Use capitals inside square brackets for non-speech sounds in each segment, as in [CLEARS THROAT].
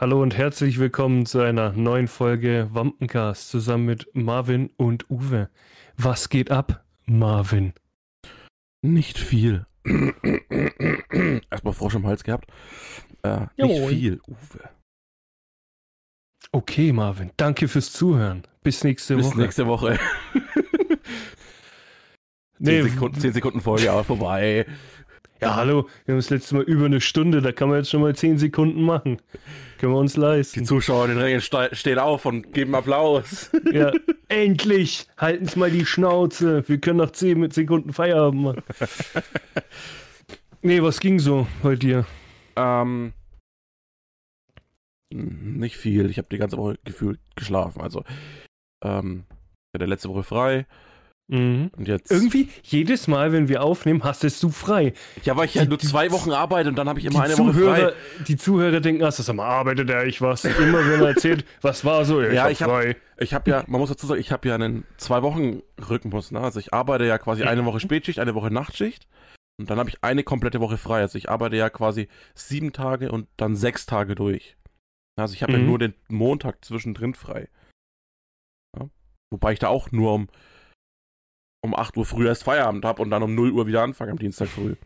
Hallo und herzlich willkommen zu einer neuen Folge Wampencast zusammen mit Marvin und Uwe. Was geht ab, Marvin? Nicht viel. Erstmal Frosch im Hals gehabt. Äh, nicht viel, Uwe. Okay, Marvin, danke fürs Zuhören. Bis nächste Bis Woche. nächste Woche. [LAUGHS] Nee, 10, Sekunden, 10 Sekunden Folge, aber vorbei. ja, hallo, wir haben das letzte Mal über eine Stunde, da kann man jetzt schon mal 10 Sekunden machen. Können wir uns Die leisten. Zuschauer in den stehen auf und geben Applaus. [LAUGHS] Ja, endlich! Halten's mal die Schnauze. Wir können noch 10 Sekunden Feierabend machen. [LAUGHS] Nee, was ging so bei dir? Ähm, nicht viel. Ich habe die ganze Woche gefühlt geschlafen. Also, ähm, ich hatte letzte Woche frei Mhm. und jetzt. Irgendwie, jedes Mal, wenn wir aufnehmen, hast du frei. Ja, weil ich ja Die- nur die- zwei Wochen arbeite und dann habe ich immer eine Woche Zuhörer, frei. die Zuhörer denken, ach, sag mal, arbeitet er ich was? Immer wenn er erzählt, [LAUGHS] was war so, ja, ich Ja, hab ich hab- frei. Ich habe ja, man muss dazu sagen, ich habe ja einen zwei Wochen Rhythmus. Ne? Also ich arbeite ja quasi eine Woche Spätschicht, eine Woche Nachtschicht und dann habe ich eine komplette Woche frei. Also ich arbeite ja quasi sieben Tage und dann sechs Tage durch. Also ich habe ja Mhm. nur den Montag zwischendrin frei. Ja? Wobei ich da auch nur um um 8 Uhr früh erst Feierabend habe und dann um 0 Uhr wieder anfange am Dienstag früh.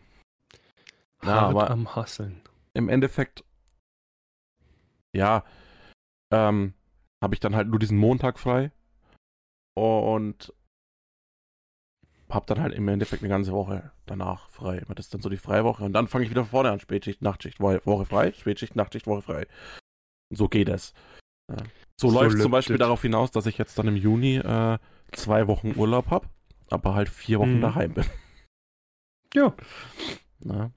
Ja, Hart aber- am Hasseln. Im Endeffekt, ja, ähm, habe ich dann halt nur diesen Montag frei und habe dann halt im Endeffekt eine ganze Woche danach frei. Das ist dann so die Freiwoche und dann fange ich wieder vorne an. Spätschicht, Nachtschicht, Woche, frei, Spätschicht, Nachtschicht, Woche frei. So geht es. Ja. So, So läuft zum Beispiel darauf hinaus, dass ich jetzt dann im Juni äh, zwei Wochen Urlaub habe, aber halt vier Wochen Mhm. daheim bin. [LAUGHS] Ja, Na,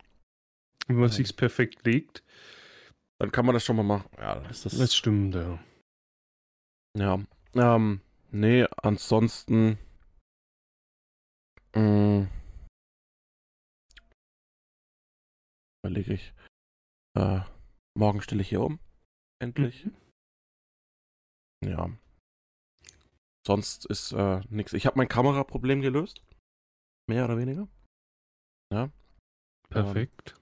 wenn man Ja. sich's perfekt legt, dann kann man das schon mal machen. Ja, dann ist das. das stimmt, ja. Ja, ähm, nee, ansonsten, mh, überlege ich, äh, morgen stelle ich hier um, endlich, Mhm. ja. Sonst ist, äh, nix. Ich habe mein Kameraproblem gelöst, mehr oder weniger, Perfekt.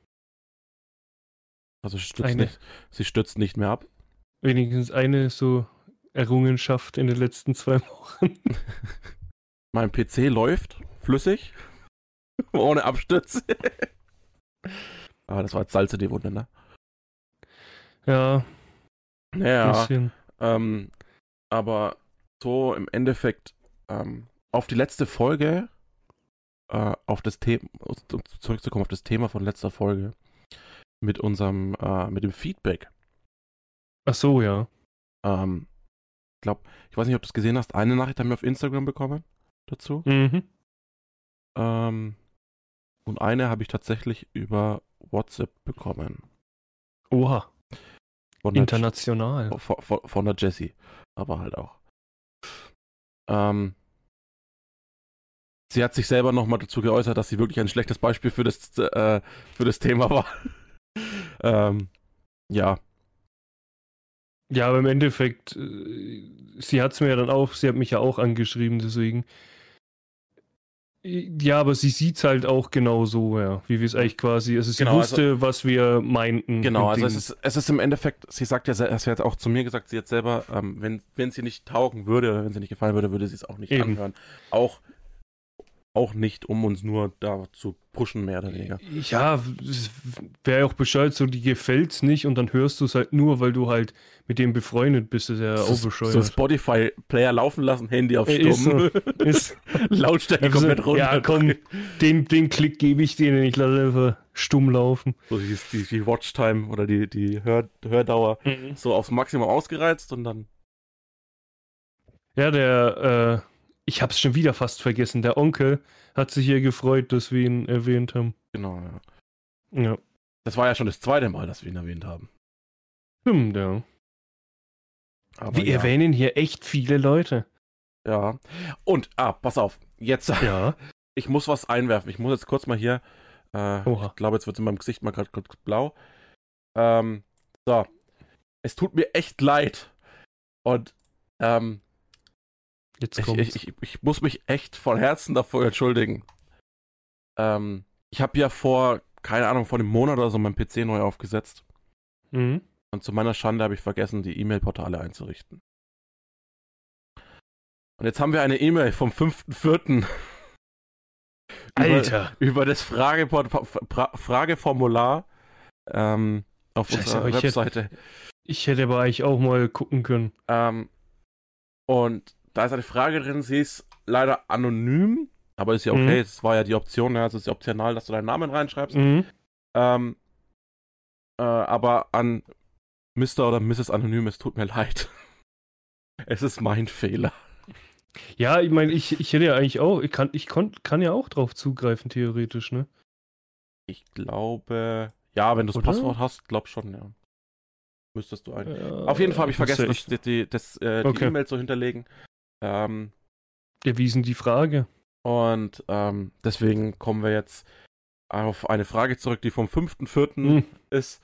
also sie stützt, Eine. nicht, sie stützt nicht mehr ab. Wenigstens eine so Errungenschaft in den letzten zwei Wochen. [LAUGHS] Mein PC läuft flüssig, [LAUGHS] ohne Abstürze. [LAUGHS] ah, das war jetzt Salze die Wunde, ne? Ja, Ja, bisschen. ähm, aber so im Endeffekt ähm, auf die letzte Folge, äh, auf das Thema, um zurückzukommen auf das Thema von letzter Folge mit unserem, äh, mit dem Feedback. Ach so, ja. Ähm, ich glaube, ich weiß nicht, ob du es gesehen hast, eine Nachricht haben wir auf Instagram bekommen dazu. Mhm. Ähm, und eine habe ich tatsächlich über WhatsApp bekommen. Oha, Von der international. Von, von, von der Jessie. Aber halt auch. Ähm, sie hat sich selber nochmal dazu geäußert, dass sie wirklich ein schlechtes Beispiel für das, äh, für das Thema war. [LAUGHS] ähm, ja. Ja, aber im Endeffekt, äh, sie hat es mir ja dann auch, sie hat mich ja auch angeschrieben, deswegen. Ja, aber sie sieht es halt auch genau so, ja, wie wir es eigentlich quasi, also sie Genau, wusste, was wir meinten. Genau, also es ist, es ist im Endeffekt, sie sagt ja, sie hat auch zu mir gesagt, sie hat selber, ähm, wenn, wenn sie nicht taugen würde, oder wenn sie nicht gefallen würde, würde sie es auch nicht Eben. anhören. Auch, auch nicht, um uns nur da zu pushen, mehr oder weniger. Ja, es wäre auch Bescheid, so die gefällt's nicht und dann hörst du es halt nur, weil du halt mit dem befreundet bist, das ist ja auch so bescheuert. Spotify-Player laufen lassen, Handy auf Äh, ist Stumm, Ist, [LAUGHS] Lautstärke Also, komplett runter. ja, komm, den, den Klick gebe ich denen, ich lasse einfach stumm laufen. So die, die, die Watchtime oder die, die Hör, Hördauer so aufs Maximum ausgereizt und dann. Ja, der, äh, ich hab's schon wieder fast vergessen, der Onkel hat sich hier gefreut, dass wir ihn erwähnt haben. Genau, ja. Ja, Das war ja schon das zweite Mal, dass wir ihn erwähnt haben. stimmt, ja. Aber Wir ja. erwähnen hier echt viele Leute. Ja. Und, ah, pass auf. Jetzt, Ja. [LAUGHS] ich muss was einwerfen. Ich muss jetzt kurz mal hier. Äh, ich glaube, jetzt wird es in meinem Gesicht mal gerade kurz blau. Ähm, so. Es tut mir echt leid. Und, ähm, Jetzt ich, kommt's. ich, ich, ich muss mich echt von Herzen davor entschuldigen. Ähm, ich habe ja vor, keine Ahnung, vor einem Monat oder so meinen PC neu aufgesetzt. mhm. Und zu meiner Schande habe ich vergessen, die E-Mail-Portale einzurichten. Und jetzt haben wir eine E-Mail vom 5.4. [LAUGHS] Alter. Über, über das Frageport Fra Frageformular ähm, auf Scheiße, unserer aber ich hätte- Webseite. Ich hätte aber eigentlich auch mal gucken können. Ähm, und da ist eine Frage drin, sie ist leider anonym, aber ist ja okay, Mhm. es war ja die Option, ja, es ist ja optional, dass du deinen Namen reinschreibst. Mhm. Ähm, äh, aber an Mr. oder Mrs. Anonym, es tut mir leid. [LAUGHS] Es ist mein Fehler. Ja, ich meine, ich, ich hätte ja eigentlich auch, ich kann, ich kon, kann ja auch drauf zugreifen, theoretisch, ne? Ich glaube, ja, wenn du das? Passwort hast, glaub schon, ja. Müsstest du ein. Ja, Auf jeden Fall habe ich vergessen, das, die, die, das, äh, die Okay. E-Mail zu hinterlegen. Ähm, Erwiesen die Frage. und ähm, deswegen kommen wir jetzt auf eine Frage zurück, die vom 5.4. Mhm. ist.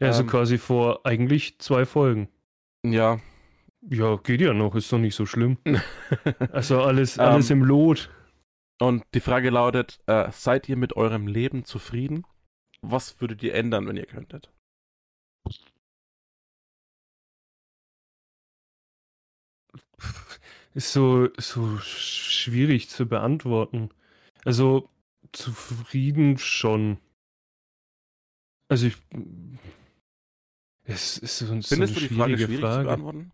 Ja, also Ähm. quasi vor eigentlich zwei Folgen. Ja. Ja, geht ja noch, ist doch nicht so schlimm. [LAUGHS] Also alles, alles Ähm. im Lot. Und die Frage lautet: äh, Seid ihr mit eurem Leben zufrieden? Was würdet ihr ändern, wenn ihr könntet? Ist so, so schwierig zu beantworten. Also zufrieden schon. Also ich. Es ist so, so eine Findest du die Frage schwierige schwierig zu Frage. beantworten?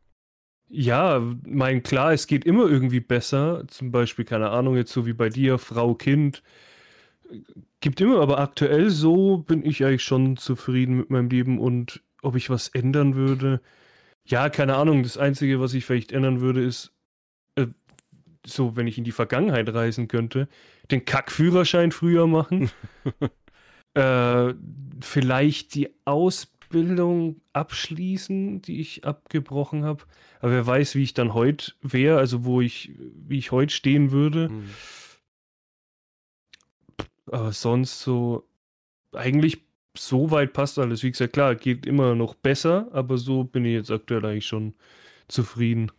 Ja, mein klar, es geht immer irgendwie besser. Zum Beispiel, keine Ahnung, jetzt so wie bei dir, Frau, Kind. Gibt immer, aber aktuell so bin ich eigentlich schon zufrieden mit meinem Leben und ob ich was ändern würde. Ja, keine Ahnung. Das Einzige, was ich vielleicht ändern würde, ist, so, wenn ich in die Vergangenheit reisen könnte, den Kackführerschein früher machen. [LAUGHS] äh, vielleicht die Ausbildung abschließen, die ich abgebrochen habe. Aber wer weiß, wie ich dann heute wäre, also wo ich, wie ich heute stehen würde. Hm. Aber sonst so, eigentlich so weit passt alles. Wie gesagt, klar, geht immer noch besser, aber so bin ich jetzt aktuell eigentlich schon zufrieden.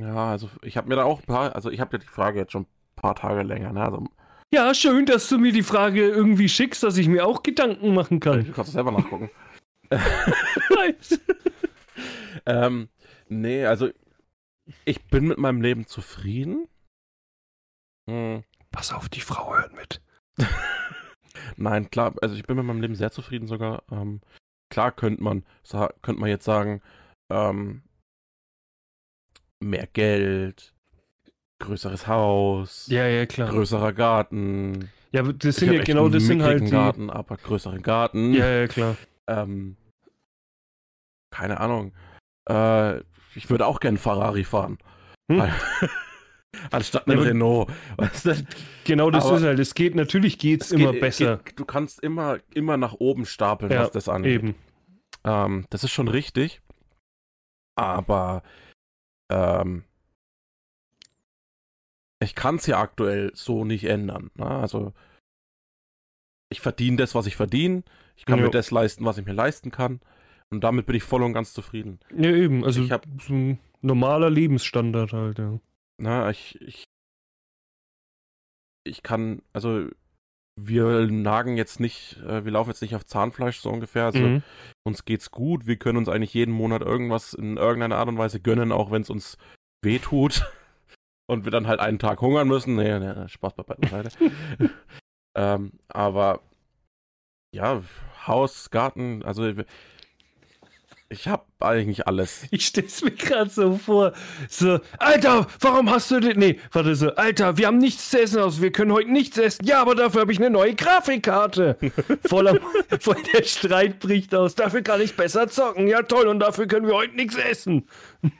Ja, also ich habe mir da auch ein paar, also ich habe ja die Frage jetzt schon ein paar Tage länger, ne? Also Ja, schön, dass du mir die Frage irgendwie schickst, dass ich mir auch Gedanken machen kann. du kannst selber nachgucken. [LAUGHS] [LAUGHS] ähm, nee, also ich bin mit meinem Leben zufrieden. Hm. Pass auf, die Frau hört mit. [LAUGHS] Nein, klar, also ich bin mit meinem Leben sehr zufrieden sogar. Ähm, klar könnte man, könnte man jetzt sagen, ähm, mehr Geld, größeres Haus, Ja, ja, klar. größerer Garten. Ja, das sind ja genau, das sind halt die. Garten, aber größeren Garten. Ja, ja, klar. Ähm, keine Ahnung. Äh, ich würde auch gern Ferrari fahren. Hm. [LAUGHS] Anstatt Ja, einen aber- Renault. [LAUGHS] Weißt du? Genau, das Aber ist halt. Es geht, natürlich geht's Es immer geht- besser. Geht, du kannst immer, immer nach oben stapeln, Ja, was das angeht. Eben. Ähm, das ist schon richtig. Aber ähm, ich kann es ja aktuell so nicht ändern. Ne? Also ich verdiene das, was ich verdiene. Ich kann Jo. mir das leisten, was ich mir leisten kann. Und damit bin ich voll und ganz zufrieden. Ja, eben. Also Ich hab- so ein normaler Lebensstandard halt, ja. Na, ich, ich, ich kann, also wir nagen jetzt nicht, äh, wir laufen jetzt nicht auf Zahnfleisch so ungefähr. Also Mhm. uns geht's gut. Wir können uns eigentlich jeden Monat irgendwas in irgendeiner Art und Weise gönnen, auch wenn es uns wehtut. [LAUGHS] Und wir dann halt einen Tag hungern müssen. Nee, nee, Spaß bei beiseite. [LAUGHS] ähm, aber ja, Haus, Garten, also ich habe eigentlich alles. Ich stell's mir gerade so vor. So, Alter, warum hast du den. Nee, warte so, Alter, wir haben nichts zu essen aus, wir können heute nichts essen. Ja, aber dafür habe ich eine neue Grafikkarte. [LAUGHS] Voller, voll der Streit bricht aus. Dafür kann ich besser zocken. Ja, toll, und dafür können wir heute nichts essen. [LAUGHS]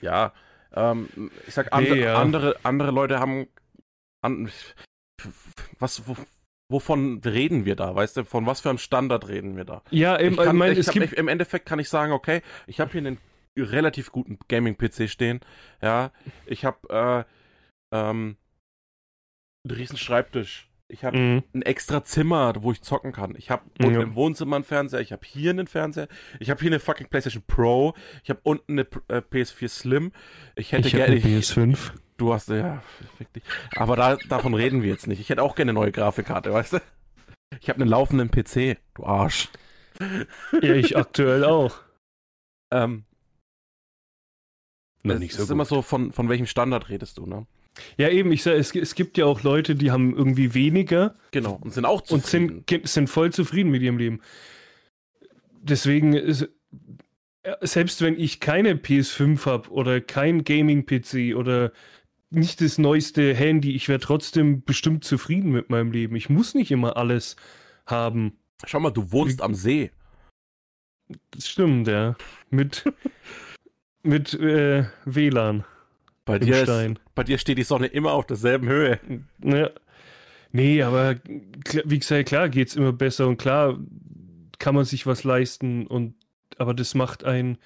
Ja, ähm, ich sag, andre, Nee, ja. andere, andere Leute haben. An, was, wovon reden wir da? Weißt du, von was für einem Standard reden wir da? Ja, Ich eben, kann, ich meine, ich es hab, gibt. ich, Im Endeffekt kann ich sagen, okay, ich habe hier einen relativ guten Gaming-PC stehen. Ja, ich habe äh, ähm, einen riesen Schreibtisch. Ich habe Mhm. ein extra Zimmer, wo ich zocken kann. Ich habe unten Ja. im Wohnzimmer einen Fernseher, ich habe hier einen Fernseher, ich habe hier eine fucking PlayStation Pro, ich habe unten eine äh, PS4 Slim. Ich hätte Ich gerne. eine PS5. Du hast ja, fick dich. Aber da, davon reden wir jetzt nicht. Ich hätte auch gerne eine neue Grafikkarte, weißt du? Ich habe einen laufenden PC, du Arsch. Ja, ich aktuell auch. Ähm, Na, es nicht so ist immer gut. so, von, von welchem Standard redest du, ne? Ja, eben, ich sag, es, es gibt ja auch Leute, die haben irgendwie weniger Genau. Und sind auch und zufrieden. sind, sind voll zufrieden mit ihrem Leben. Deswegen ist, äh, selbst wenn ich keine PS5 habe oder kein Gaming-PC oder nicht das neueste Handy, ich wäre trotzdem bestimmt zufrieden mit meinem Leben. Ich muss nicht immer alles haben. Schau mal, du wohnst am See. Das stimmt, ja. Mit, [LAUGHS] mit äh, WLAN Bei dir, ist, bei dir steht die Sonne immer auf derselben Höhe. Ja. Nee, aber wie gesagt, klar geht's immer besser und klar kann man sich was leisten und aber das macht ein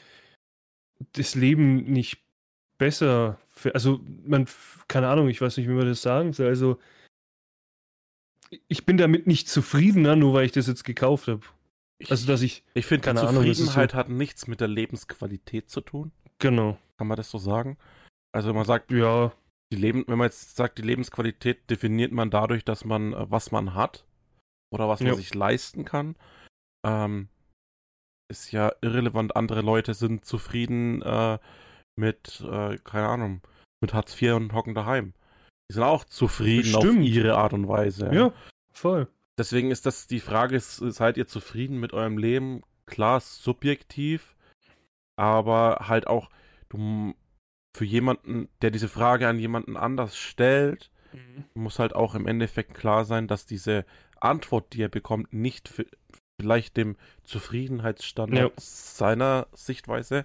das Leben nicht besser. Für, also man, keine Ahnung, ich weiß nicht, wie man das sagen soll. Also ich bin damit nicht zufriedener, nur weil ich das jetzt gekauft habe. Ich, Also dass ich ich finde, keine die Ahnung, Zufriedenheit hat nichts mit der Lebensqualität zu tun. genau, Kann man das so sagen? Also man sagt, ja, die Leben, wenn man jetzt sagt, die Lebensqualität definiert man dadurch, dass man, äh, was man hat oder was man Ja. sich leisten kann. Ähm, ist ja irrelevant. Andere Leute sind zufrieden äh, mit, äh, keine Ahnung, mit Hartz IV und hocken daheim. Die sind auch zufrieden auf Bestimmt. ihre Art und Weise. ja, voll. Deswegen ist das die Frage, ist, seid ihr zufrieden mit eurem Leben? Klar, subjektiv, aber halt auch du, für jemanden, der diese Frage an jemanden anders stellt, muss halt auch im Endeffekt klar sein, dass diese Antwort, die er bekommt, nicht für, vielleicht dem Zufriedenheitsstandard Ja. seiner Sichtweise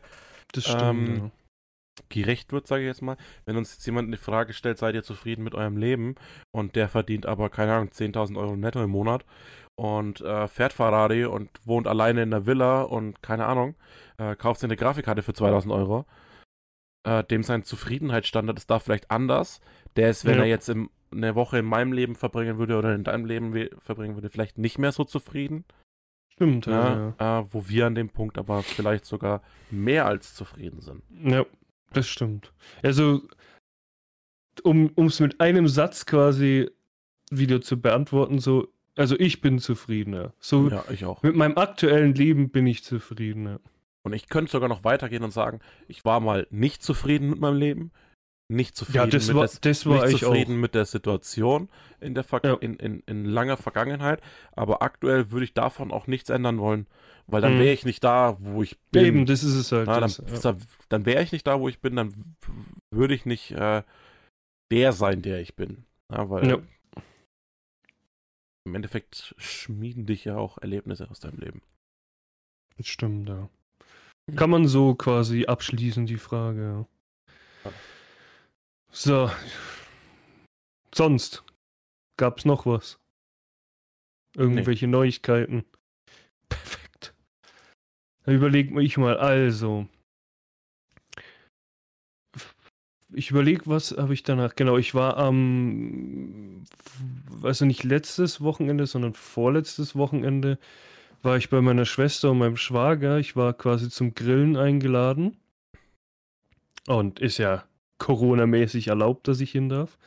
Das stimmt. Ähm, gerecht wird, sage ich jetzt mal. Wenn uns jetzt jemand eine Frage stellt, seid ihr zufrieden mit eurem Leben und der verdient aber, keine Ahnung, 10.000 Euro netto im Monat und äh, fährt Ferrari und wohnt alleine in einer Villa und keine Ahnung, äh, kauft sich eine Grafikkarte für 2.000 Euro. Äh, dem sein Zufriedenheitsstandard ist da vielleicht anders. Der ist, wenn Ja. er jetzt im, eine Woche in meinem Leben verbringen würde oder in deinem Leben verbringen würde, vielleicht nicht mehr so zufrieden. stimmt, ja. Ja, Äh, wo wir an dem Punkt aber vielleicht sogar mehr als zufrieden sind. Ja, das stimmt. Also, um es mit einem Satz quasi wieder zu beantworten, so, also ich bin zufriedener. So, Ja, ich auch. mit meinem aktuellen Leben bin ich zufriedener. Und ich könnte sogar noch weitergehen und sagen, ich war mal nicht zufrieden mit meinem Leben, nicht zufrieden, Ja, das mit, war, der, das war nicht ich zufrieden mit der Situation in, der Ver Ja. in, in, in langer Vergangenheit, aber aktuell würde ich davon auch nichts ändern wollen, weil dann Mhm. wäre ich nicht da, wo ich bin. Eben, das ist es halt. Na, dann ja. dann wäre ich nicht da, wo ich bin, dann würde ich nicht äh, der sein, der ich bin. Ja, weil im Endeffekt schmieden dich ja auch Erlebnisse aus deinem Leben. Das stimmt, ja. Kann man so quasi abschließen, die Frage. Ja. So. Sonst gab's noch was? Irgendwelche Neuigkeiten? Perfekt. Dann überleg ich mal, also. Ich überlege, was habe ich danach? Genau, ich war am, also nicht letztes Wochenende, sondern vorletztes Wochenende war ich bei meiner Schwester und meinem Schwager. Ich war quasi zum Grillen eingeladen. Und ist ja Corona-mäßig erlaubt, dass ich hin darf.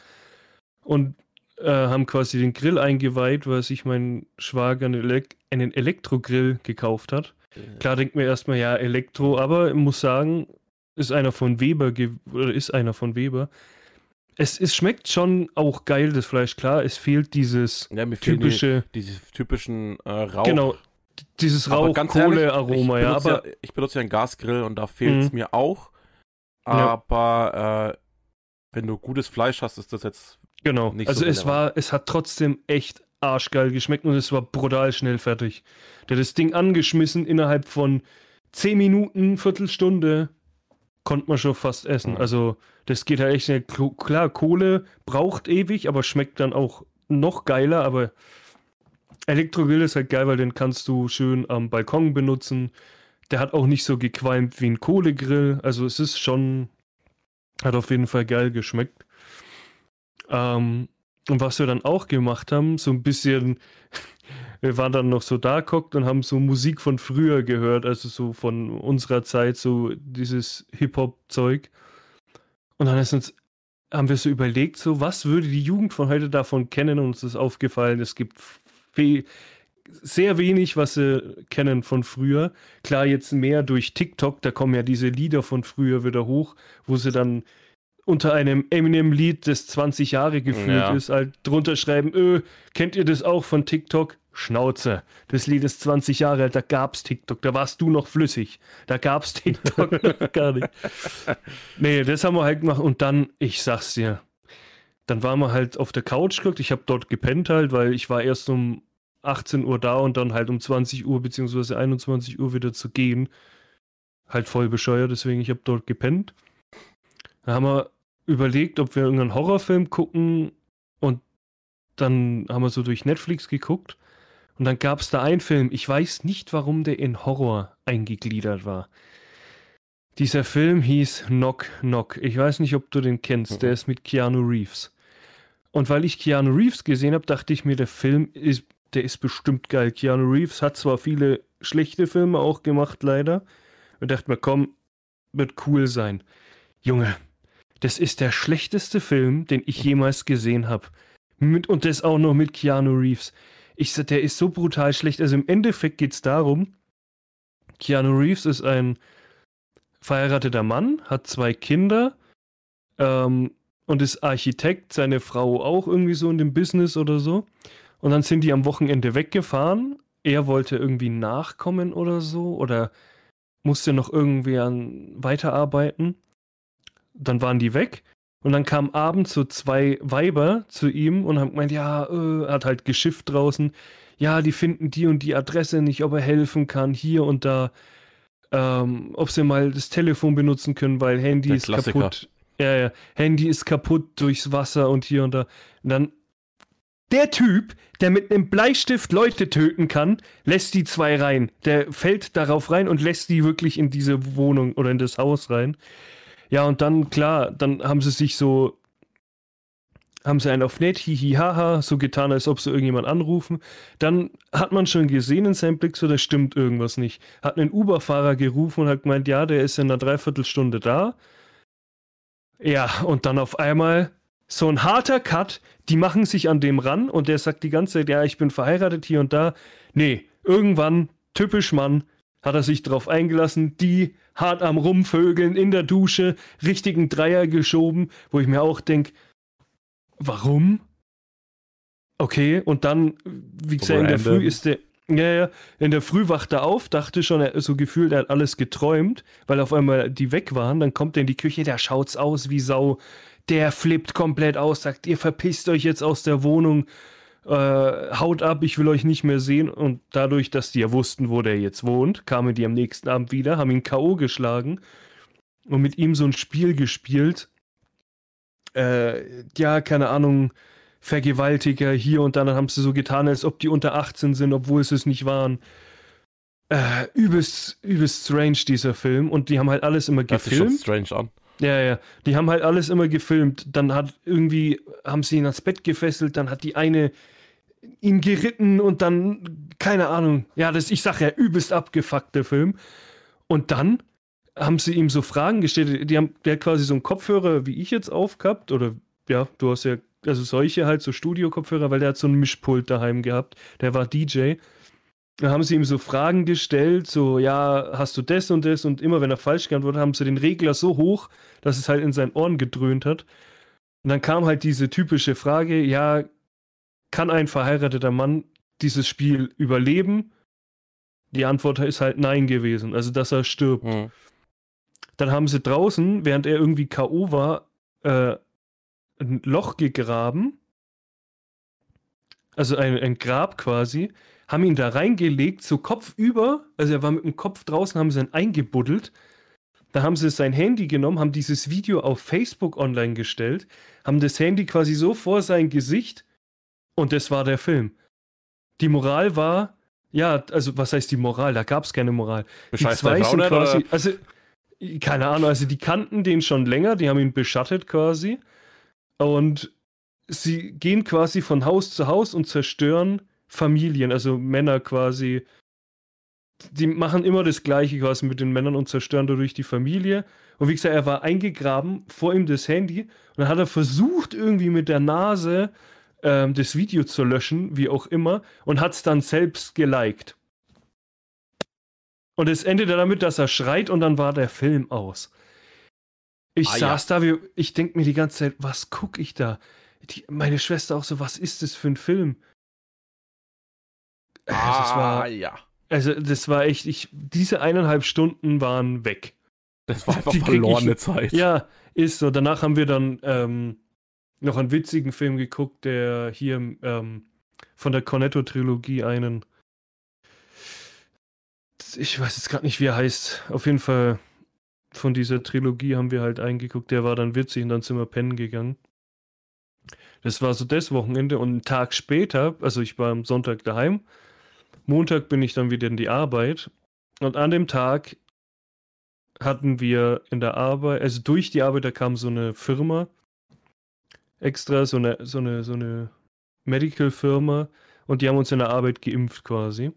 Und äh, haben quasi den Grill eingeweiht, weil sich mein Schwager einen, Elek einen Elektrogrill gekauft hat. Klar denkt mir erstmal, ja, Elektro, aber ich muss sagen, ist einer von Weber oder ist einer von Weber. Es, es schmeckt schon auch geil, das Fleisch. Klar, es fehlt dieses Ja, typische, die, diese typischen äh, Rauch. genau, dieses Rauch-Kohle-Aroma, ich ja. benutze Aber ja, ich benutze ja einen Gasgrill und da fehlt es Mhm. mir auch. Ja. Aber äh, wenn du gutes Fleisch hast, ist das jetzt. Genau. Nicht also so es war, es hat trotzdem echt arschgeil geschmeckt und es war brutal schnell fertig. Der hat das Ding angeschmissen innerhalb von 10 Minuten, Viertelstunde konnte man schon fast essen. Mhm. Also das geht halt echt schnell. Klar, Kohle braucht ewig, aber schmeckt dann auch noch geiler. Aber Elektrogrill ist halt geil, weil den kannst du schön am Balkon benutzen. Der hat auch nicht so gequalmt wie ein Kohlegrill. Also es ist schon, hat auf jeden Fall geil geschmeckt. Ähm, und was wir dann auch gemacht haben, so ein bisschen, [LAUGHS] wir waren dann noch so da guckt und haben so Musik von früher gehört, also so von unserer Zeit, so dieses Hip-Hop-Zeug. Und dann ist uns, haben wir so überlegt, so was würde die Jugend von heute davon kennen und uns ist aufgefallen, es gibt sehr wenig, was sie kennen von früher. Klar, jetzt mehr durch TikTok, da kommen ja diese Lieder von früher wieder hoch, wo sie dann unter einem Eminem-Lied, das 20 Jahre gefühlt ja. ist, halt drunter schreiben, öh, kennt ihr das auch von TikTok? Schnauze. Das Lied ist 20 Jahre alt, da gab's TikTok, da warst du noch flüssig. Da gab's [LAUGHS] TikTok noch gar nicht. Nee, das haben wir halt gemacht und dann, ich sag's dir, dann waren wir halt auf der Couch geguckt. Ich habe dort gepennt halt, weil ich war erst um 18 Uhr da und dann halt um 20 Uhr beziehungsweise 21 Uhr wieder zu gehen. Halt voll bescheuert, deswegen ich habe dort gepennt. Da haben wir überlegt, ob wir irgendeinen Horrorfilm gucken und dann haben wir so durch Netflix geguckt und dann gab es da einen Film, ich weiß nicht, warum der in Horror eingegliedert war. Dieser Film hieß Knock Knock. Ich weiß nicht, ob du den kennst. Mhm. Der ist mit Keanu Reeves. Und weil ich Keanu Reeves gesehen habe, dachte ich mir, der Film ist, der ist bestimmt geil. Keanu Reeves hat zwar viele schlechte Filme auch gemacht, leider. Und dachte mir, komm, wird cool sein. Junge, das ist der schlechteste Film, den ich jemals gesehen habe. Und das auch noch mit Keanu Reeves. Ich sag, der ist so brutal schlecht. Also im Endeffekt geht es darum, Keanu Reeves ist ein verheirateter Mann, hat zwei Kinder ähm, und ist Architekt, seine Frau auch irgendwie so in dem Business oder so. Und dann sind die am Wochenende weggefahren. Er wollte irgendwie nachkommen oder so oder musste noch irgendwie an weiterarbeiten. Dann waren die weg und dann kamen abends so zwei Weiber zu ihm und haben gemeint, ja, äh, er hat halt geschifft draußen. Ja, die finden die und die Adresse nicht, ob er helfen kann, hier und da. Ähm, ob sie mal das Telefon benutzen können, weil Handy Der ist Klassiker. kaputt. Ja, ja, Handy ist kaputt durchs Wasser und hier und da. Und dann der Typ, der mit einem Bleistift Leute töten kann, lässt die zwei rein. Der fällt darauf rein und lässt die wirklich in diese Wohnung oder in das Haus rein. Ja, und dann, klar, dann haben sie sich so, haben sie einen auf nett, hihi, haha, so getan, als ob sie irgendjemand anrufen. Dann hat man schon gesehen in seinem Blick, so, da stimmt irgendwas nicht. Hat einen Uber-Fahrer gerufen und hat gemeint, ja, der ist in einer Dreiviertelstunde da. Ja, und dann auf einmal so ein harter Cut, die machen sich an dem ran und der sagt die ganze Zeit, ja, ich bin verheiratet hier und da. Nee, irgendwann, typisch Mann, hat er sich drauf eingelassen, die hart am Rumvögeln in der Dusche, richtigen Dreier geschoben, wo ich mir auch denke, warum? Okay, und dann, wie gesagt, in der Früh ist der, ja, ja, in der Früh wacht er auf, dachte schon, er so gefühlt, er hat alles geträumt, weil auf einmal die weg waren, dann kommt er in die Küche, der schaut's aus wie Sau, der flippt komplett aus, sagt, ihr verpisst euch jetzt aus der Wohnung, äh, haut ab, ich will euch nicht mehr sehen. Und dadurch, dass die ja wussten, wo der jetzt wohnt, kamen die am nächsten Abend wieder, haben ihn K.O. geschlagen und mit ihm so ein Spiel gespielt. Äh, ja, keine Ahnung, Vergewaltiger hier und dann haben sie so getan, als ob die unter 18 sind, obwohl sie es nicht waren. Äh, übelst, übelst strange, dieser Film. Und die haben halt alles immer gefilmt. Das sich schon strange an. Ja, ja. Die haben halt alles immer gefilmt. Dann hat irgendwie, haben sie ihn ans Bett gefesselt, dann hat die eine ihn geritten und dann, keine Ahnung, ja, das, ich sag ja, übelst abgefuckt, der Film. Und dann haben sie ihm so Fragen gestellt. Die haben, der hat quasi so einen Kopfhörer, wie ich jetzt aufgehabt, oder ja, du hast ja, also solche halt, so Studio-Kopfhörer, weil der hat so ein Mischpult daheim gehabt. Der war DJ. Da haben sie ihm so Fragen gestellt, so, ja, hast du das und das? Und immer wenn er falsch geantwortet hat, haben sie den Regler so hoch, dass es halt in seinen Ohren gedröhnt hat. Und dann kam halt diese typische Frage, ja, kann ein verheirateter Mann dieses Spiel überleben? Die Antwort ist halt nein gewesen, also dass er stirbt. Mhm. Dann haben sie draußen, während er irgendwie K.O. war, äh, ein Loch gegraben. Also ein, ein Grab quasi. Haben ihn da reingelegt, so Kopf über. Also er war mit dem Kopf draußen, haben sie ihn eingebuddelt. Da haben sie sein Handy genommen, haben dieses Video auf Facebook online gestellt, haben das Handy quasi so vor sein Gesicht und das war der Film. Die Moral war, ja, also was heißt die Moral? Da gab es keine Moral. Bescheiß die zwei sind quasi, oder? also keine Ahnung, also die kannten den schon länger, die haben ihn beschattet quasi und sie gehen quasi von Haus zu Haus und zerstören Familien, also Männer quasi. Die machen immer das Gleiche quasi mit den Männern und zerstören dadurch die Familie. Und wie gesagt, er war eingegraben, vor ihm das Handy und dann hat er versucht, irgendwie mit der Nase ähm, das Video zu löschen, wie auch immer, und hat es dann selbst geliked. Und es endete damit, dass er schreit und dann war der Film aus. Ich Ah, saß da, wie, ich denke mir die ganze Zeit, was gucke ich da? Die, meine Schwester auch so, was ist das für ein Film? Also, das war, Ah, ja. also das war echt, ich, diese eineinhalb Stunden waren weg. Das war [LAUGHS] einfach Die krieg ich- verlorene Zeit. Ja, ist so. Danach haben wir dann ähm, noch einen witzigen Film geguckt, der hier ähm, von der Cornetto-Trilogie einen. Ich weiß jetzt gerade nicht, wie er heißt. Auf jeden Fall von dieser Trilogie haben wir halt eingeguckt. Der war dann witzig und dann sind wir pennen gegangen. Das war so das Wochenende und einen Tag später, also ich war am Sonntag daheim. Montag bin ich dann wieder in die Arbeit und an dem Tag hatten wir in der Arbeit, also durch die Arbeit, da kam so eine Firma extra, so eine, so eine, so eine Medical-Firma und die haben uns in der Arbeit geimpft quasi.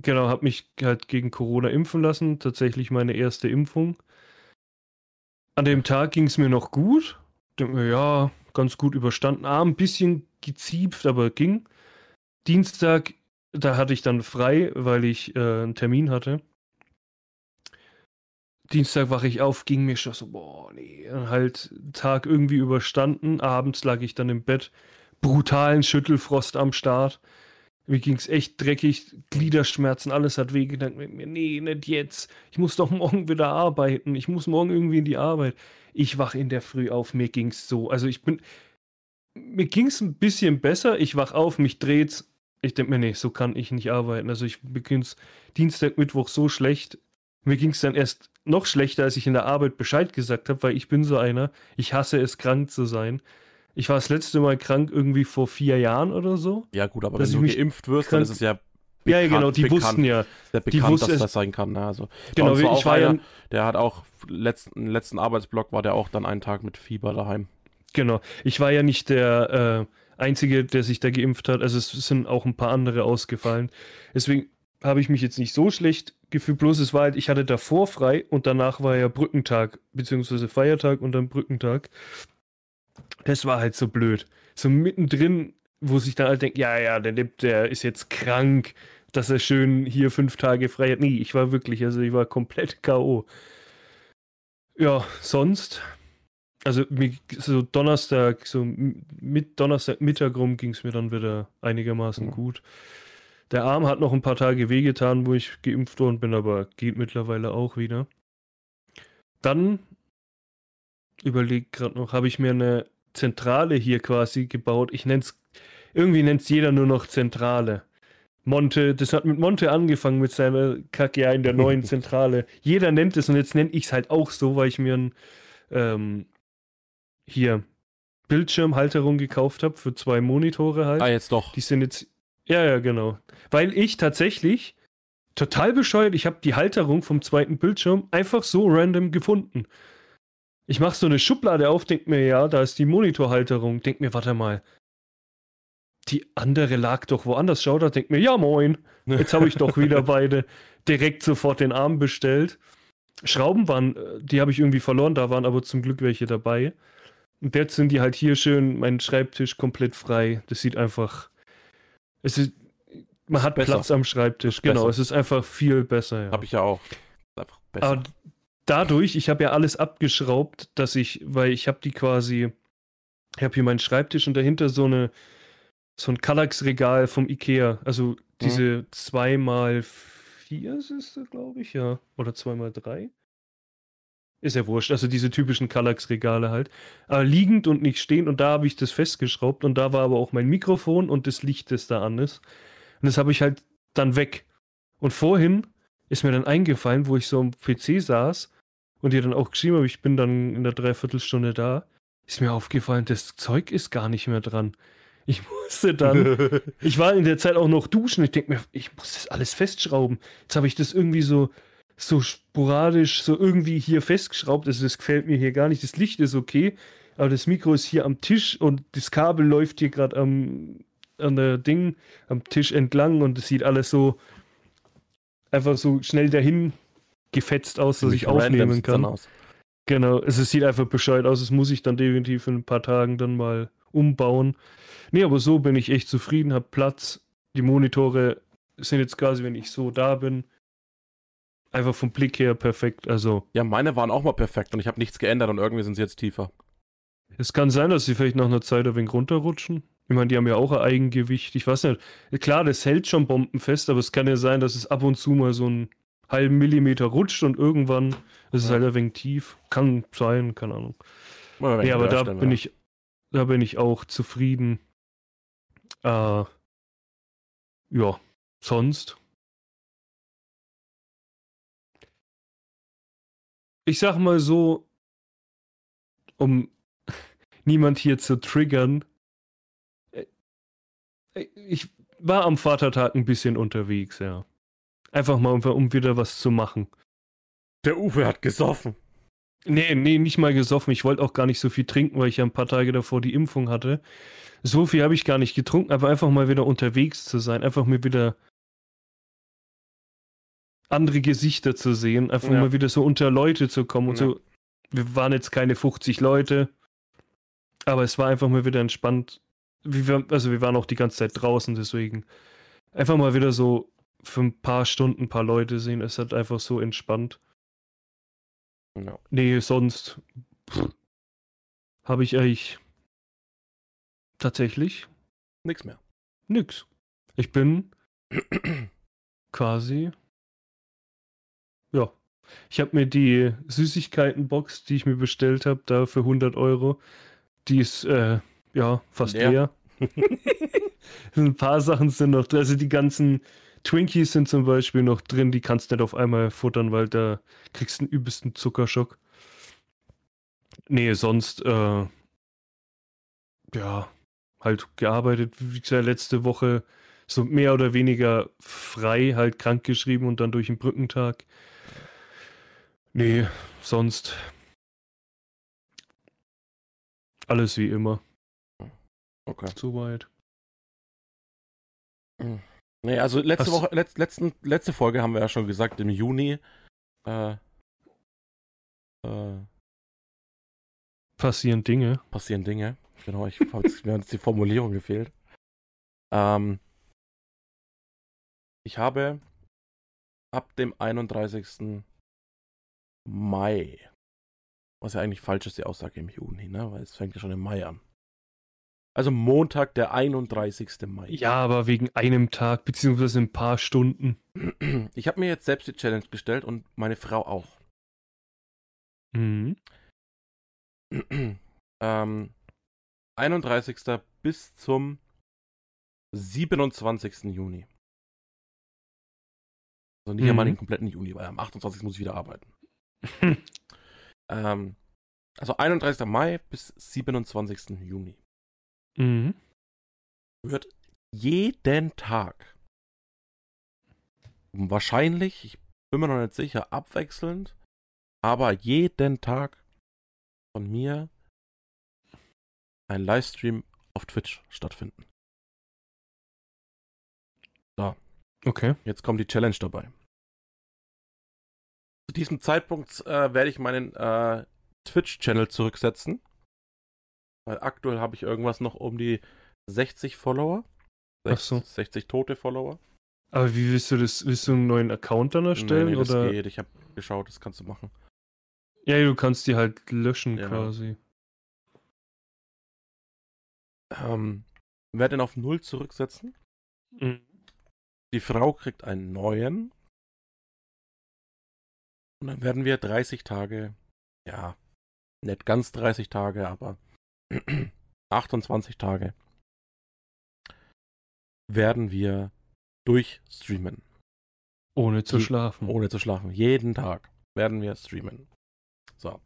Genau, habe mich halt gegen Corona impfen lassen, tatsächlich meine erste Impfung. An dem Tag ging es mir noch gut. Ja, ganz gut überstanden. Ah, ein bisschen geziepft, aber ging. Dienstag, da hatte ich dann frei, weil ich äh, einen Termin hatte. Dienstag wache ich auf, ging mir schon so, boah, nee, und halt Tag irgendwie überstanden. Abends lag ich dann im Bett, brutalen Schüttelfrost am Start. Mir ging es echt dreckig, Gliederschmerzen, alles hat wehgetan. Mit mir, nee, nicht jetzt. Ich muss doch morgen wieder arbeiten. Ich muss morgen irgendwie in die Arbeit. Ich wach in der Früh auf, mir ging's so. Also ich bin, mir ging's ein bisschen besser. Ich wach auf, mich dreht's. Ich denke mir, nee, so kann ich nicht arbeiten. Also ich beginn's Dienstag, Mittwoch so schlecht. Mir ging's dann erst noch schlechter, als ich in der Arbeit Bescheid gesagt habe, weil ich bin so einer. Ich hasse es, krank zu sein. Ich war das letzte Mal krank irgendwie vor vier Jahren oder so. Ja, gut, aber wenn du geimpft wirst, dann krank- ist es ja ja, ja, genau, die bekannt, wussten ja. sehr die bekannt, wussten dass es- das sein kann. Ne? Also, Genau, war ich war ja, einer, der hat auch letzten, letzten Arbeitsblock war der auch dann einen Tag mit Fieber daheim. Genau. Ich war ja nicht der äh, Einzige, der sich da geimpft hat. Also es sind auch ein paar andere ausgefallen. Deswegen habe ich mich jetzt nicht so schlecht gefühlt. Bloß es war halt, ich hatte davor frei und danach war ja Brückentag, beziehungsweise Feiertag und dann Brückentag. Das war halt so blöd. So mittendrin, wo sich dann halt denkt, ja, ja, der, der ist jetzt krank, dass er schön hier fünf Tage frei hat. Nee, ich war wirklich, also ich war komplett K.O. Ja, sonst, also so Donnerstag, so mit Donnerstag Mittag rum ging es mir dann wieder einigermaßen Ja. gut. Der Arm hat noch ein paar Tage wehgetan, wo ich geimpft worden bin, aber geht mittlerweile auch wieder. Dann überlegt gerade noch, habe ich mir eine Zentrale hier quasi gebaut. Ich nenne es, irgendwie nennt es jeder nur noch Zentrale. Monte, das hat mit Monte angefangen mit seiner Kacke in der neuen [LAUGHS] Zentrale. Jeder nennt es und jetzt nenne ich es halt auch so, weil ich mir ein ähm, hier Bildschirmhalterung gekauft habe für zwei Monitore halt. Ah, jetzt doch. Die sind jetzt. Ja, ja, genau. Weil ich tatsächlich total bescheuert, ich habe die Halterung vom zweiten Bildschirm einfach so random gefunden. Ich mache so eine Schublade auf, denk mir, ja, da ist die Monitorhalterung. Denk mir, warte mal. Die andere lag doch woanders. Schau da, denk mir, ja, moin. Jetzt habe ich doch wieder [LAUGHS] beide direkt sofort den Arm bestellt. Schrauben waren, äh, die habe ich irgendwie verloren, da waren aber zum Glück welche dabei. Und jetzt sind die halt hier schön, mein Schreibtisch komplett frei. Das sieht einfach. Es ist, man hat besser. Platz am Schreibtisch, genau. besser. Es ist einfach viel besser. Ja. Hab ich ja auch. Einfach besser. Aber dadurch, ich habe ja alles abgeschraubt, dass ich, weil ich habe die quasi, ich habe hier meinen Schreibtisch und dahinter so eine, so ein Kallax-Regal vom Ikea. Also diese 2x4 ist es, glaube ich, ja. Oder 2x3. Ist ja wurscht. Also diese typischen Kallax-Regale halt. Aber liegend und nicht stehend und da habe ich das festgeschraubt und da war aber auch mein Mikrofon und das Licht, das da an ist. Und das habe ich halt dann weg. Und vorhin ist mir dann eingefallen, wo ich so am PC saß und dir dann auch geschrieben habe, ich bin dann in der Dreiviertelstunde da, ist mir aufgefallen, das Zeug ist gar nicht mehr dran. Ich [LAUGHS] musste dann, [LAUGHS] ich war in der Zeit auch noch duschen, ich denke mir, ich muss das alles festschrauben. Jetzt habe ich das irgendwie so, so sporadisch, so irgendwie hier festgeschraubt, also das gefällt mir hier gar nicht. Das Licht ist okay, aber das Mikro ist hier am Tisch und das Kabel läuft hier gerade am, an der Ding, am Tisch entlang und es sieht alles so einfach so schnell dahin gefetzt aus, dass ich aufnehmen kann. Genau, es es sieht einfach bescheuert aus. Das muss ich dann definitiv in ein paar Tagen dann mal umbauen. Nee, aber so bin ich echt zufrieden, hab Platz. Die Monitore sind jetzt quasi, wenn ich so da bin, einfach vom Blick her perfekt. Also. Ja, meine waren auch mal perfekt und ich habe nichts geändert und irgendwie sind sie jetzt tiefer. Es kann sein, dass sie vielleicht nach einer Zeit ein wenig runterrutschen. Ich meine, die haben ja auch ein Eigengewicht. Ich weiß nicht. Klar, das hält schon bombenfest, aber es kann ja sein, dass es ab und zu mal so einen halben Millimeter rutscht und irgendwann ist es Ja. halt ein wenig tief. Kann sein, keine Ahnung. Ja, aber da bin ja. ich, da bin ich auch zufrieden. Äh, ja, sonst. Ich sag mal so, um niemand hier zu triggern. äh, Ich war am Vatertag ein bisschen unterwegs, ja. Einfach mal, um, um wieder was zu machen. Der Uwe hat gesoffen. Nee, nee, nicht mal gesoffen. Ich wollte auch gar nicht so viel trinken, weil ich ja ein paar Tage davor die Impfung hatte. So viel habe ich gar nicht getrunken, aber einfach mal wieder unterwegs zu sein, einfach mir wieder andere Gesichter zu sehen, einfach Ja. mal wieder so unter Leute zu kommen und Ja. so. Wir waren jetzt keine 50 Leute, aber es war einfach mal wieder entspannt. Wir, also wir waren auch die ganze Zeit draußen, deswegen einfach mal wieder so für ein paar Stunden ein paar Leute sehen. Es hat einfach so entspannt. Ja. Nee, sonst habe ich eigentlich tatsächlich Nix mehr. nix. Ich bin [CLEARS THROAT] quasi. Ja. Ich habe mir die Süßigkeitenbox, die ich mir bestellt habe, da für 100 Euro, die ist, äh, ja, fast Leer. leer. [LAUGHS] [LAUGHS] Ein paar Sachen sind noch drin. Also die ganzen Twinkies sind zum Beispiel noch drin, die kannst du nicht auf einmal futtern, weil da kriegst du einen übelsten Zuckerschock. Nee, sonst, äh, ja, halt gearbeitet, wie gesagt, letzte Woche so mehr oder weniger frei, halt krank geschrieben und dann durch den Brückentag. Nee, sonst alles wie immer, Okay. soweit. Nee, also letzte Woche, letz, letzten, letzte Folge haben wir ja schon gesagt, im Juni äh, äh, Passieren Dinge. passieren Dinge. Genau, ich mir hat jetzt die Formulierung [LAUGHS] gefehlt. Ähm, ich habe ab dem 31. Mai, was ja eigentlich falsch ist, die Aussage im Juni, ne? Weil es fängt ja schon im Mai an. Also Montag, der 31. Mai. Ja, aber wegen einem Tag, beziehungsweise ein paar Stunden. Ich habe mir jetzt selbst die Challenge gestellt und meine Frau auch. Mhm. [CLEARS THROAT] ähm, 31. bis zum 27. Juni. Also nicht einmal Mhm. den kompletten Juni, weil am 28. muss ich wieder arbeiten. [LAUGHS] Ähm, also 31. Mai bis 27. Juni. Mhm. Wird jeden Tag wahrscheinlich, ich bin mir noch nicht sicher, abwechselnd, aber jeden Tag von mir ein Livestream auf Twitch stattfinden. Okay. Jetzt kommt die Challenge dabei. Zu diesem Zeitpunkt äh, werde ich meinen äh, Twitch-Channel zurücksetzen. Weil aktuell habe ich irgendwas noch um die 60 Follower. Ach so. 60 tote Follower. Aber wie willst du das? Willst du einen neuen Account dann erstellen? nee, nee, das oder? geht. Ich habe geschaut, das kannst du machen. Ja, du kannst die halt löschen Ja. quasi. Ähm, werde ihn auf Null zurücksetzen. Mhm. Die Frau kriegt einen neuen. Und dann werden wir 30 Tage, ja, nicht ganz 30 Tage, aber [CLEARS THROAT] 28 Tage werden wir durchstreamen. Ohne zu Die- schlafen. Ohne zu schlafen. Jeden Tag werden wir streamen. So.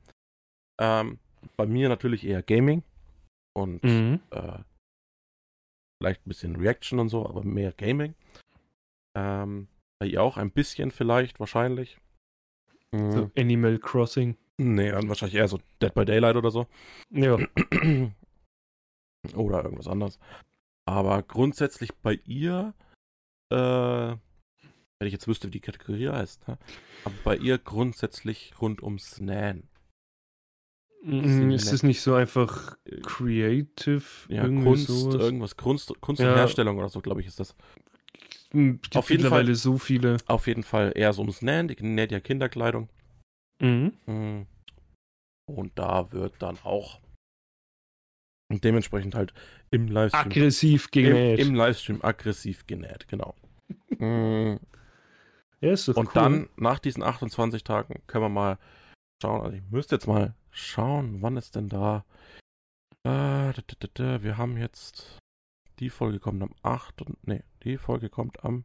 Ähm, bei mir natürlich eher Gaming und Mhm. äh, vielleicht ein bisschen Reaction und so, aber mehr Gaming. Ähm, bei ihr auch ein bisschen vielleicht, wahrscheinlich. Mhm. So Animal Crossing. Nee, dann wahrscheinlich eher so Dead by Daylight oder so. Ja. [CLEARS THROAT] oder irgendwas anderes. Aber grundsätzlich bei ihr, äh, wenn ich jetzt wüsste, wie die Kategorie heißt, ne? aber bei ihr grundsätzlich rund ums Nähen. Mm, Ist es nicht so einfach creative? Ja, Kunst, sowas? irgendwas, Kunst, Kunst Ja. und Herstellung oder so, glaube ich, ist das. Gibt Auf jeden mittlerweile Fall- so viele. Auf jeden Fall eher so ums Nähen, die näht ja Kinderkleidung. Mhm. Mm. Und da wird dann auch dementsprechend halt im Livestream, Aggressiv im, genäht. im Livestream aggressiv genäht, genau. [LAUGHS] Mm. ja, Und cool. dann, nach diesen 28 Tagen, können wir mal schauen. Also ich müsste jetzt mal schauen, wann ist denn da. Äh, da, da, da, da, wir haben jetzt. Die Folge kommt am 8. und- Nee, die Folge kommt am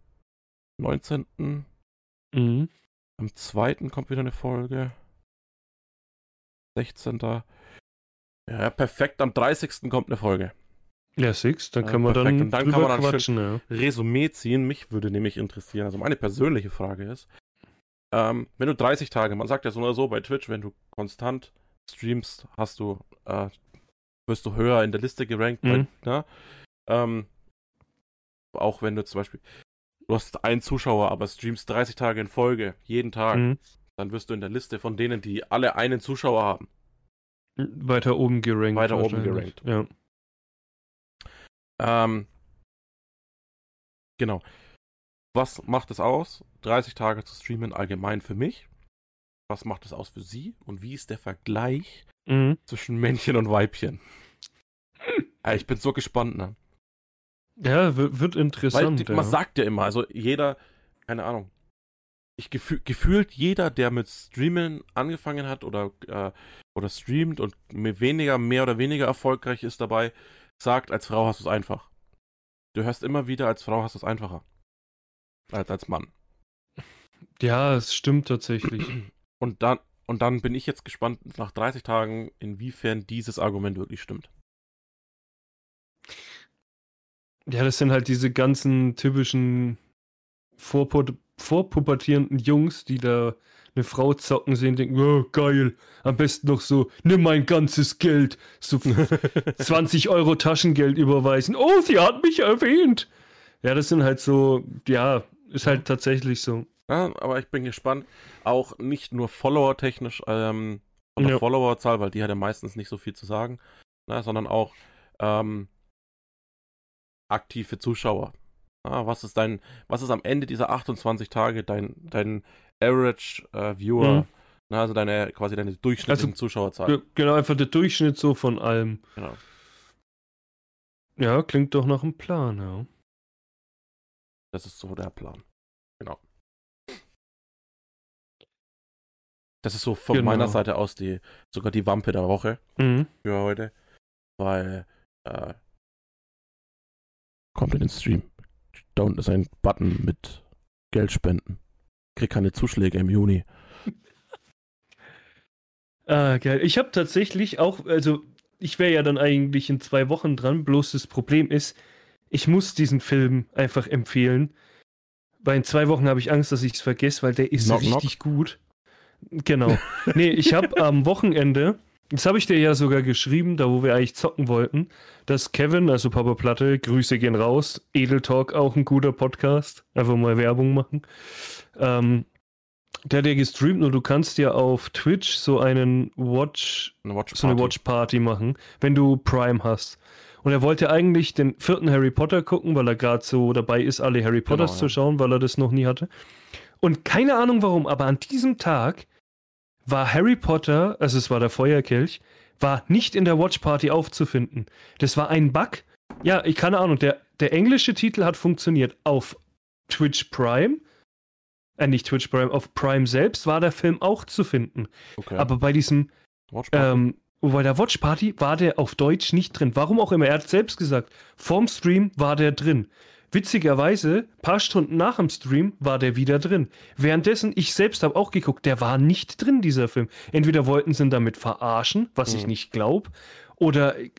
19. Mhm. Am 2. kommt wieder eine Folge. 16. Ja, perfekt. Am 30. kommt eine Folge. Ja, Six, dann Ja, können wir perfekt. dann, Und dann kann man dann quatschen, ja. Resümee ziehen. Mich würde nämlich interessieren. Also meine persönliche Frage ist, ähm, wenn du 30 Tage, man sagt ja so oder so bei Twitch, wenn du konstant streamst, hast du, äh, wirst du höher in der Liste gerankt. Mhm. Bei, ne? Ähm, auch wenn du zum Beispiel, du hast einen Zuschauer, aber streamst 30 Tage in Folge, jeden Tag, Mhm. dann wirst du in der Liste von denen, die alle einen Zuschauer haben. Weiter oben gerankt. Weiter oben gerankt. Ja. Ähm, genau. Was macht es aus, 30 Tage zu streamen allgemein für mich? Was macht es aus für Sie? Und wie ist der Vergleich Mhm. zwischen Männchen und Weibchen? [LAUGHS] Ich bin so gespannt, ne? Ja, wird, Weil interessant. die, ja. man sagt ja immer, also jeder, keine Ahnung, ich gefühl, gefühlt jeder, der mit Streamen angefangen hat oder, äh, oder streamt und mehr, weniger, mehr oder weniger erfolgreich ist dabei, sagt, als Frau hast du es einfach. Du hörst immer wieder, als Frau hast du es einfacher. Als als Mann. ja, es stimmt tatsächlich. Und dann, und dann bin ich jetzt gespannt nach 30 Tagen, inwiefern dieses Argument wirklich stimmt. Ja, das sind halt diese ganzen typischen vorpu vorpubertierenden Jungs, die da eine Frau zocken sehen, denken, oh, geil, am besten noch so, nimm mein ganzes Geld, so 20 [LAUGHS] Euro Taschengeld überweisen. Oh, sie hat mich erwähnt. Ja, das sind halt so, ja, ist halt tatsächlich so. Ja, aber ich bin gespannt, auch nicht nur Follower-technisch, ähm, von der Ja. Followerzahl, weil die hat ja meistens nicht so viel zu sagen, ne, sondern auch ähm, aktive Zuschauer. Ja, was ist dein, was ist am Ende dieser 28 Tage dein, dein Average äh, Viewer, Mhm. ne, also deine quasi deine durchschnittlichen Also, Zuschauerzahl. Genau, einfach der Durchschnitt so von allem. Genau. Ja, klingt doch nach einem Plan, ja. Das ist so der Plan. Genau. Das ist so von Genau. meiner Seite aus die sogar die Wampe der Woche. Mhm. für heute, weil äh, kommt in den Stream. Da unten ist ein Button mit Geldspenden. Krieg keine Zuschläge im Juni. [LAUGHS] Ah, geil. Ich habe tatsächlich auch, also ich wäre ja dann eigentlich in zwei Wochen dran, bloß das Problem ist, ich muss diesen Film einfach empfehlen, weil in zwei Wochen habe ich Angst, dass ich es vergesse, weil der ist Knock, richtig gut. Genau. nee, ich habe am Wochenende, das habe ich dir ja sogar geschrieben, da wo wir eigentlich zocken wollten, dass Kevin, also Papa Platte, Grüße gehen raus, Edel Talk auch ein guter Podcast, einfach mal Werbung machen. Ähm, der hat ja gestreamt und du kannst ja auf Twitch so einen Watch, Eine Watch so eine Party. Watch Party machen, wenn du Prime hast. Und er wollte eigentlich den vierten Harry Potter gucken, weil er gerade so dabei ist, alle Harry Potters Genau, zu ja. schauen, weil er das noch nie hatte. Und keine Ahnung warum, aber an diesem Tag war Harry Potter, also es war der Feuerkelch, war nicht in der Watch Party aufzufinden. Das war ein Bug. Ja, ich keine Ahnung, der, der englische Titel hat funktioniert auf Twitch Prime. Äh, nicht Twitch Prime, auf Prime selbst war der Film auch zu finden. Okay. Aber bei diesem Watch Party. ähm, bei der Watch Party war der auf Deutsch nicht drin. Warum auch immer. Er hat selbst gesagt, vorm Stream war der drin. Witzigerweise, paar Stunden nach dem Stream war der wieder drin. Währenddessen, ich selbst habe auch geguckt, der war nicht drin, dieser Film. Entweder wollten sie ihn damit verarschen, was ich Mhm. nicht glaube, oder äh,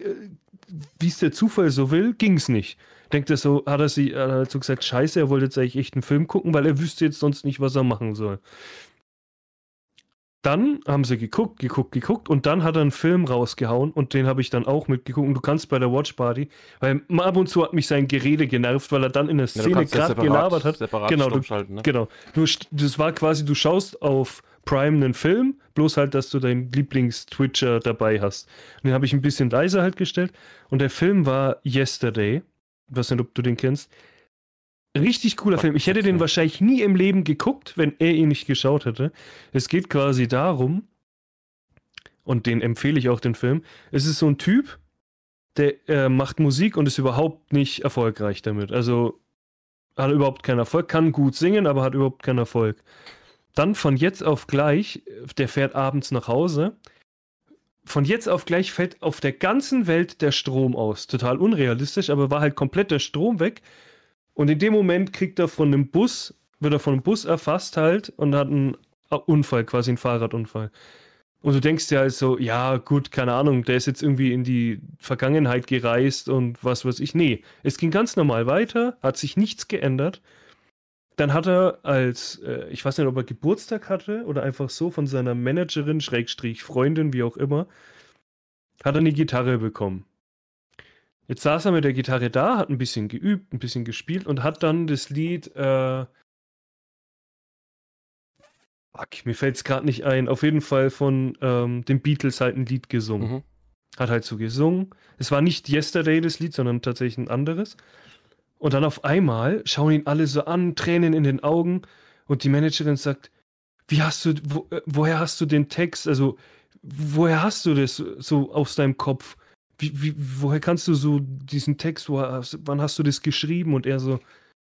wie es der Zufall so will, ging es nicht. Denkt er so, hat er sie hat er so gesagt, scheiße, er wollte jetzt eigentlich echt einen Film gucken, weil er wüsste jetzt sonst nicht, was er machen soll. Dann haben sie geguckt, geguckt, geguckt und dann hat er einen Film rausgehauen und den habe ich dann auch mitgeguckt. Und du kannst bei der Watch Party, weil ab und zu hat mich sein Gerede genervt, weil er dann in der Ja, Szene das gerade gelabert hat. Genau, du- ne? Genau. Du, das war quasi, du schaust auf Prime einen Film, bloß halt, dass du deinen Lieblings-Twitcher dabei hast. Und den habe ich ein bisschen leiser halt gestellt. Und der Film war Yesterday. Ich weiß nicht, ob du den kennst. Richtig cooler Film. Ich hätte den wahrscheinlich nie im Leben geguckt, wenn er ihn nicht geschaut hätte. Es geht quasi darum, und den empfehle ich auch den Film. Es ist so ein Typ, der äh, macht Musik und ist überhaupt nicht erfolgreich damit. Also hat überhaupt keinen Erfolg, kann gut singen, aber hat überhaupt keinen Erfolg. Dann von jetzt auf gleich, der fährt abends nach Hause. Von jetzt auf gleich fällt auf der ganzen Welt der Strom aus. Total unrealistisch, aber war halt komplett der Strom weg. Und in dem Moment kriegt er von einem Bus, wird er von einem Bus erfasst halt und hat einen Unfall, quasi einen Fahrradunfall. Und du denkst ja also, ja, gut, keine Ahnung, der ist jetzt irgendwie in die Vergangenheit gereist und was weiß ich. Nee, es ging ganz normal weiter, hat sich nichts geändert. Dann hat er als, äh, ich weiß nicht, ob er Geburtstag hatte oder einfach so von seiner Managerin, Schrägstrich, Freundin, wie auch immer, hat er eine Gitarre bekommen. Jetzt saß er mit der Gitarre da, hat ein bisschen geübt, ein bisschen gespielt und hat dann das Lied, äh, fuck, mir fällt es gerade nicht ein, auf jeden Fall von ähm, den Beatles halt ein Lied gesungen. Mhm. Hat halt so gesungen. Es war nicht Yesterday das Lied, sondern tatsächlich ein anderes. Und dann auf einmal schauen ihn alle so an, Tränen in den Augen und die Managerin sagt, wie hast du, wo, äh, woher hast du den Text, also woher hast du das so aus deinem Kopf? Wie, wie, woher kannst du so diesen Text, wo, wann hast du das geschrieben? Und er so,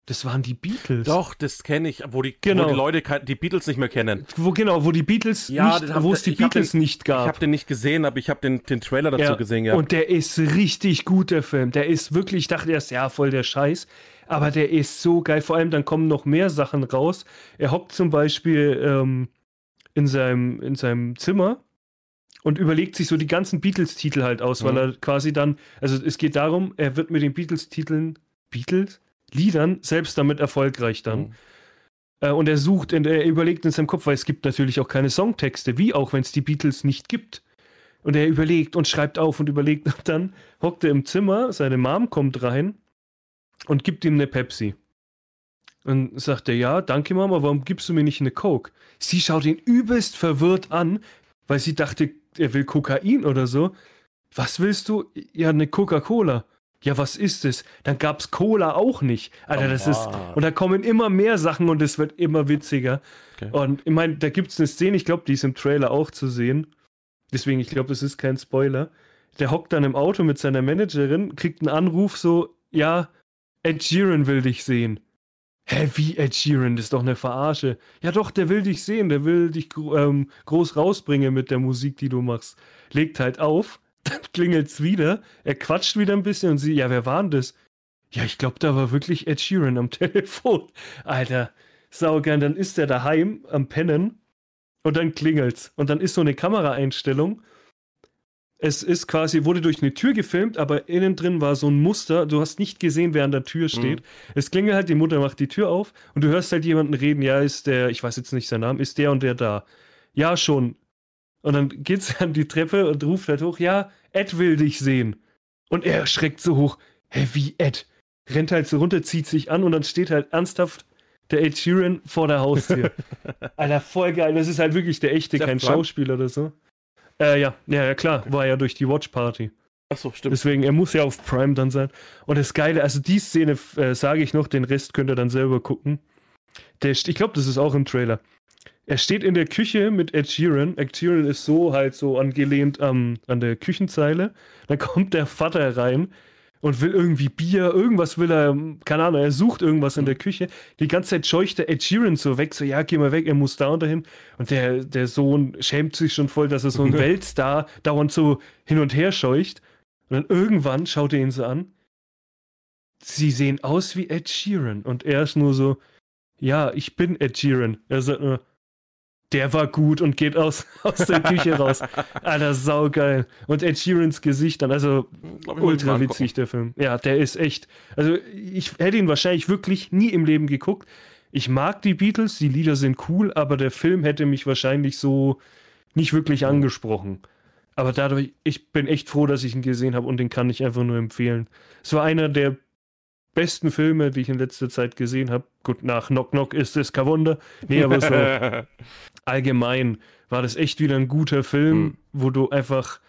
das waren die Beatles. Doch, das kenne ich, wo die, genau. wo die Leute die Beatles nicht mehr kennen. Wo genau, wo die Beatles ja, nicht, hab, wo es die Beatles den, nicht gab. Ich habe den nicht gesehen, aber ich habe den, den Trailer dazu ja, gesehen, ja. Und der ist richtig gut, der Film. Der ist wirklich, ich dachte erst, ja, voll der Scheiß. Aber der ist so geil. Vor allem, dann kommen noch mehr Sachen raus. Er hockt zum Beispiel ähm, in, seinem, in seinem Zimmer und überlegt sich so die ganzen Beatles-Titel halt aus, mhm. weil er quasi dann, also es geht darum, er wird mit den Beatles-Titeln, Beatles? Liedern selbst damit erfolgreich dann. Mhm. Äh, und er sucht, und er überlegt in seinem Kopf, weil es gibt natürlich auch keine Songtexte, wie auch wenn es die Beatles nicht gibt. Und er überlegt und schreibt auf und überlegt [LAUGHS] und dann hockt er im Zimmer, seine Mom kommt rein und gibt ihm eine Pepsi. Und sagt er, ja, danke Mama, warum gibst du mir nicht eine Coke? Sie schaut ihn übelst verwirrt an, weil sie dachte, er will Kokain oder so. Was willst du? Ja, eine Coca-Cola. Ja, was ist es? Dann gab's Cola auch nicht. Alter, das oh, ist. Und da kommen immer mehr Sachen und es wird immer witziger. Okay. Und ich meine, da gibt's eine Szene, ich glaube, die ist im Trailer auch zu sehen. Deswegen, ich glaube, das ist kein Spoiler. Der hockt dann im Auto mit seiner Managerin, kriegt einen Anruf so, ja, Ed Sheeran will dich sehen. Hä, wie Ed Sheeran? Das ist doch eine Verarsche. Ja doch, der will dich sehen, der will dich ähm, groß rausbringen mit der Musik, die du machst. Legt halt auf, [LAUGHS] dann klingelt's wieder, er quatscht wieder ein bisschen und sie, ja, wer war denn das? Ja, ich glaube, da war wirklich Ed Sheeran am [LAUGHS] Telefon. Alter, saugeil. Dann ist er daheim am Pennen und dann klingelt's. Und dann ist so eine Kameraeinstellung es ist quasi, wurde durch eine Tür gefilmt, aber innen drin war so ein Muster. Du hast nicht gesehen, wer an der Tür steht. Mhm. Es klingelt halt, die Mutter macht die Tür auf und du hörst halt jemanden reden, ja, ist der, ich weiß jetzt nicht seinen Namen, ist der und der da? Ja, schon. Und dann geht's [LAUGHS] an die Treppe und ruft halt hoch, ja, Ed will dich sehen. Und er schreckt so hoch, hä, wie Ed? Rennt halt so runter, zieht sich an und dann steht halt ernsthaft der Ed Sheeran vor der Haustür. [LAUGHS] Alter, voll geil. Das ist halt wirklich der echte, kein Schauspieler oder so. Äh, ja, ja, ja, klar, war ja durch die Watch Party. Ach so, stimmt. Deswegen, er muss ja auf Prime dann sein. Und das Geile, also die Szene äh, sage ich noch, den Rest könnt ihr dann selber gucken. Der, ich glaube, das ist auch im Trailer. Er steht in der Küche mit Ed Sheeran. Ed Sheeran ist so halt so angelehnt ähm, an der Küchenzeile. Dann kommt der Vater rein und will irgendwie Bier, irgendwas will er, keine Ahnung, er sucht irgendwas in der Küche. Die ganze Zeit scheucht der Ed Sheeran so weg, so, ja, geh mal weg, er muss da und dahin. Und der, der Sohn schämt sich schon voll, dass er so ein [LAUGHS] Weltstar dauernd so hin und her scheucht. Und dann irgendwann schaut er ihn so an. Sie sehen aus wie Ed Sheeran. Und er ist nur so, ja, ich bin Ed Sheeran. Er sagt nur, der war gut und geht aus, [LAUGHS] aus der Küche raus. Alter, saugeil. Und Ed Sheerans Gesicht dann, also ultra witzig, der Film. Ja, der ist echt. Also, ich hätte ihn wahrscheinlich wirklich nie im Leben geguckt. Ich mag die Beatles, die Lieder sind cool, aber der Film hätte mich wahrscheinlich so nicht wirklich angesprochen. Aber dadurch, ich bin echt froh, dass ich ihn gesehen habe und den kann ich einfach nur empfehlen. Es war einer der besten Filme, die ich in letzter Zeit gesehen habe. Gut, nach Knock Knock ist es kein Wunder. Nee, aber so. [LAUGHS] allgemein war das echt wieder ein guter Film, Mhm. wo du einfach,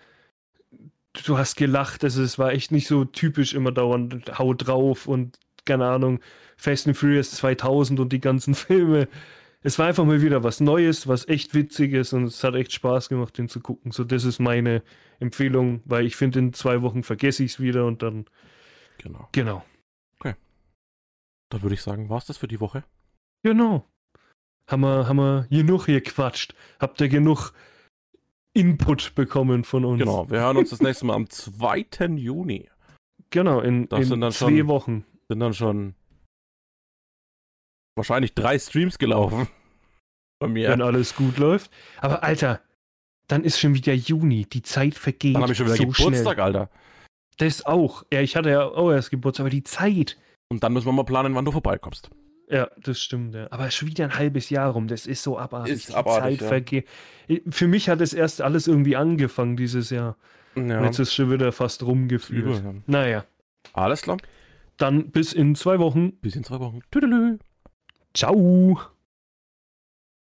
du hast gelacht, also es war echt nicht so typisch immer dauernd Hau drauf und keine Ahnung, Fast and Furious 2000 und die ganzen [LAUGHS] Filme. Es war einfach mal wieder was Neues, was echt Witziges und es hat echt Spaß gemacht, den zu gucken. So, das ist meine Empfehlung, weil ich finde, in zwei Wochen vergesse ich es wieder und dann, Genau. genau. Da würde ich sagen, war's das für die Woche? Genau. Haben wir, haben wir genug gequatscht? Habt ihr genug Input bekommen von uns? Genau. Wir hören uns das nächste Mal am 2. Juni. Genau, in, Das in sind dann zwei schon- Wochen. Sind dann schon wahrscheinlich drei Streams gelaufen. [LAUGHS] Bei mir. Wenn alles gut läuft. Aber Alter, dann ist schon wieder Juni. Die Zeit vergeht. Dann habe ich schon wieder so Geburtstag, Schnell. Alter. Das auch. Ja, ich hatte ja auch erst Geburtstag, aber die Zeit. Und dann müssen wir mal planen, wann du vorbeikommst. Ja, das stimmt. Ja. Aber schon wieder ein halbes Jahr rum. Das ist so abartig. Ist abartig, Zeit ja. vergeht. Für mich hat es erst alles irgendwie angefangen dieses Jahr. Ja. Und jetzt ist schon wieder fast rumgeführt. Übel, ja. Naja, Alles klar. dann bis in zwei Wochen. Bis in zwei Wochen. Tüdelü. Ciao.